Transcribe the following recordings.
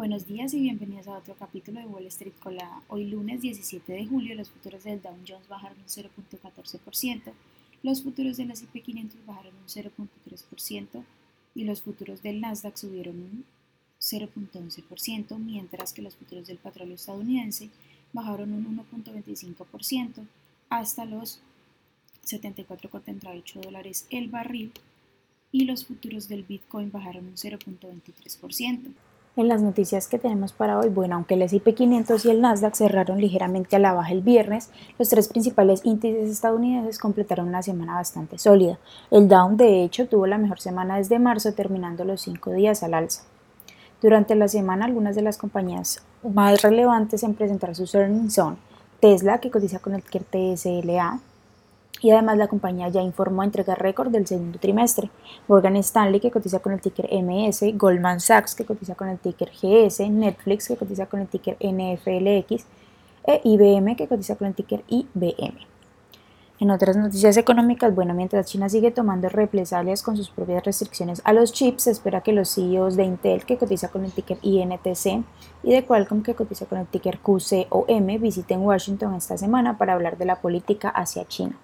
Buenos días y bienvenidos a otro capítulo de Wall Street Colada. Hoy lunes 17 de julio los futuros del Dow Jones bajaron un 0.14%, los futuros del S&P 500 bajaron un 0.3% y los futuros del Nasdaq subieron un 0.11%, mientras que los futuros del petróleo estadounidense bajaron un 1.25% hasta los 74,38 dólares el barril y los futuros del Bitcoin bajaron un 0.23%. En las noticias que tenemos para hoy, bueno, aunque el S&P 500 y el Nasdaq cerraron ligeramente a la baja el viernes, los tres principales índices estadounidenses completaron una semana bastante sólida. El Dow, de hecho, tuvo la mejor semana desde marzo, terminando los cinco días al alza. Durante la semana, algunas de las compañías más relevantes en presentar sus earnings son Tesla, que cotiza con el TSLA, y además la compañía ya informó entregar récord del segundo trimestre. Morgan Stanley que cotiza con el ticker MS, Goldman Sachs que cotiza con el ticker GS, Netflix que cotiza con el ticker NFLX e IBM que cotiza con el ticker IBM. En otras noticias económicas, bueno, mientras China sigue tomando represalias con sus propias restricciones a los chips, se espera que los CEOs de Intel, que cotiza con el ticker INTC, y de Qualcomm, que cotiza con el ticker QCOM, visiten Washington esta semana para hablar de la política hacia China.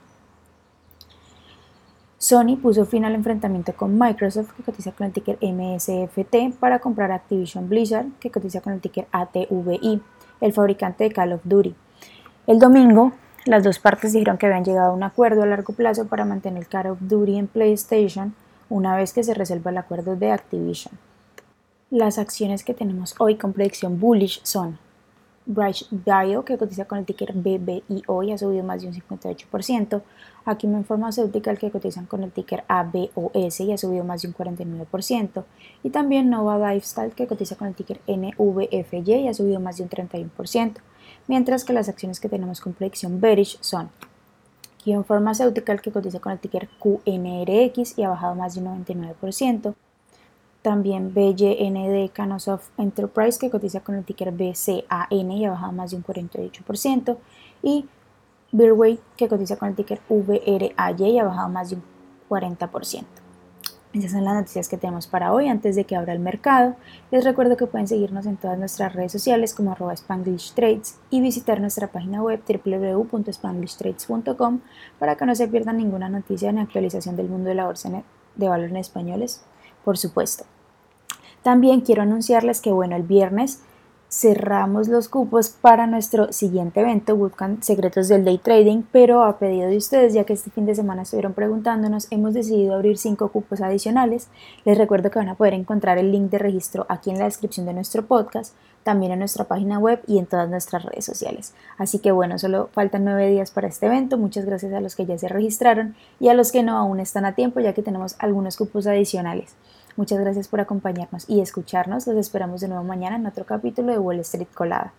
Sony puso fin al enfrentamiento con Microsoft, que cotiza con el ticker MSFT, para comprar Activision Blizzard, que cotiza con el ticker ATVI, el fabricante de Call of Duty. El domingo, las dos partes dijeron que habían llegado a un acuerdo a largo plazo para mantener Call of Duty en PlayStation una vez que se resuelva el acuerdo de Activision. Las acciones que tenemos hoy con predicción bullish son Bio, que cotiza con el ticker BBIO y ha subido más de un 58%. Acumen Pharmaceutical, que cotizan con el ticker ABOS y ha subido más de un 49%. Y también Nova Lifestyle, que cotiza con el ticker NVFY y ha subido más de un 31%. Mientras que las acciones que tenemos con predicción bearish son Kion Pharmaceutical, que cotiza con el ticker QNRX y ha bajado más de un 99%. También BYND Canosoft Enterprise que cotiza con el ticker BCAN y ha bajado más de un 48%. Y Beerway que cotiza con el ticker VRAY y ha bajado más de un 40%. Esas son las noticias que tenemos para hoy antes de que abra el mercado. Les recuerdo que pueden seguirnos en todas nuestras redes sociales como arroba Spanglish Trades y visitar nuestra página web www.spanglishtrades.com para que no se pierdan ninguna noticia ni actualización del mundo de la bolsa de valores españoles, por supuesto. También quiero anunciarles que, bueno, el viernes cerramos los cupos para nuestro siguiente evento, Buscan Secretos del Day Trading, pero a pedido de ustedes, ya que este fin de semana estuvieron preguntándonos, hemos decidido abrir cinco cupos adicionales. Les recuerdo que van a poder encontrar el link de registro aquí en la descripción de nuestro podcast, también en nuestra página web y en todas nuestras redes sociales. Así que bueno, solo faltan nueve días para este evento. Muchas gracias a los que ya se registraron y a los que no aún están a tiempo, ya que tenemos algunos cupos adicionales. Muchas gracias por acompañarnos y escucharnos. Los esperamos de nuevo mañana en otro capítulo de Wall Street Colada.